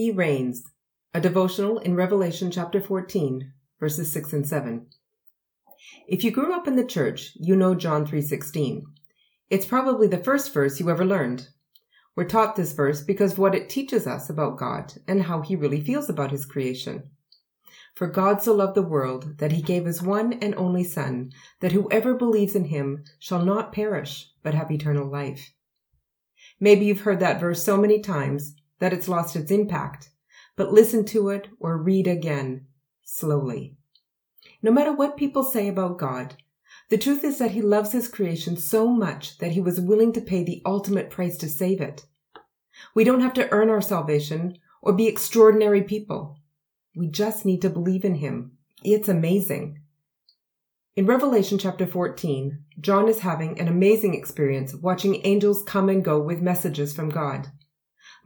He reigns. A devotional in Revelation chapter 14, verses 6 and 7. If you grew up in the church, you know John 3:16. It's probably the first verse you ever learned. We're taught this verse because of what it teaches us about God and how he really feels about his creation. For God so loved the world that he gave his one and only son, that whoever believes in him shall not perish, but have eternal life. Maybe you've heard that verse so many times that it's lost its impact, but listen to it or read again slowly. No matter what people say about God, the truth is that he loves his creation so much that he was willing to pay the ultimate price to save it. We don't have to earn our salvation or be extraordinary people. We just need to believe in him. It's amazing. In Revelation chapter 14, John is having an amazing experience watching angels come and go with messages from God.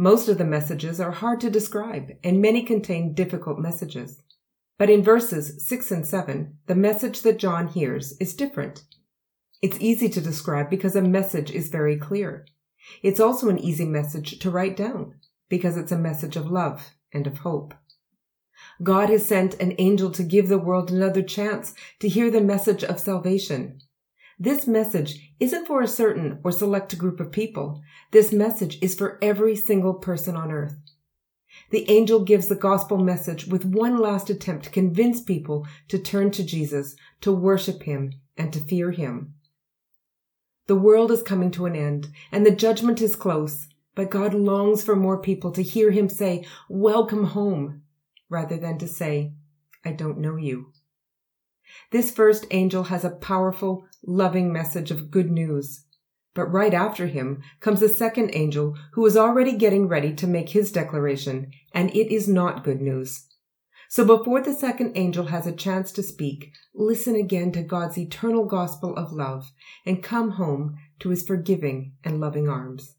Most of the messages are hard to describe, and many contain difficult messages. But in verses 6 and 7, the message that John hears is different. It's easy to describe because a message is very clear. It's also an easy message to write down because it's a message of love and of hope. God has sent an angel to give the world another chance to hear the message of salvation. This message isn't for a certain or select group of people. This message is for every single person on earth. The angel gives the gospel message with one last attempt to convince people to turn to Jesus, to worship him, and to fear him. The world is coming to an end, and the judgment is close, but God longs for more people to hear him say, Welcome home, rather than to say, I don't know you. This first angel has a powerful, loving message of good news. But right after him comes the second angel who is already getting ready to make his declaration, and it is not good news. So before the second angel has a chance to speak, listen again to God's eternal gospel of love and come home to his forgiving and loving arms.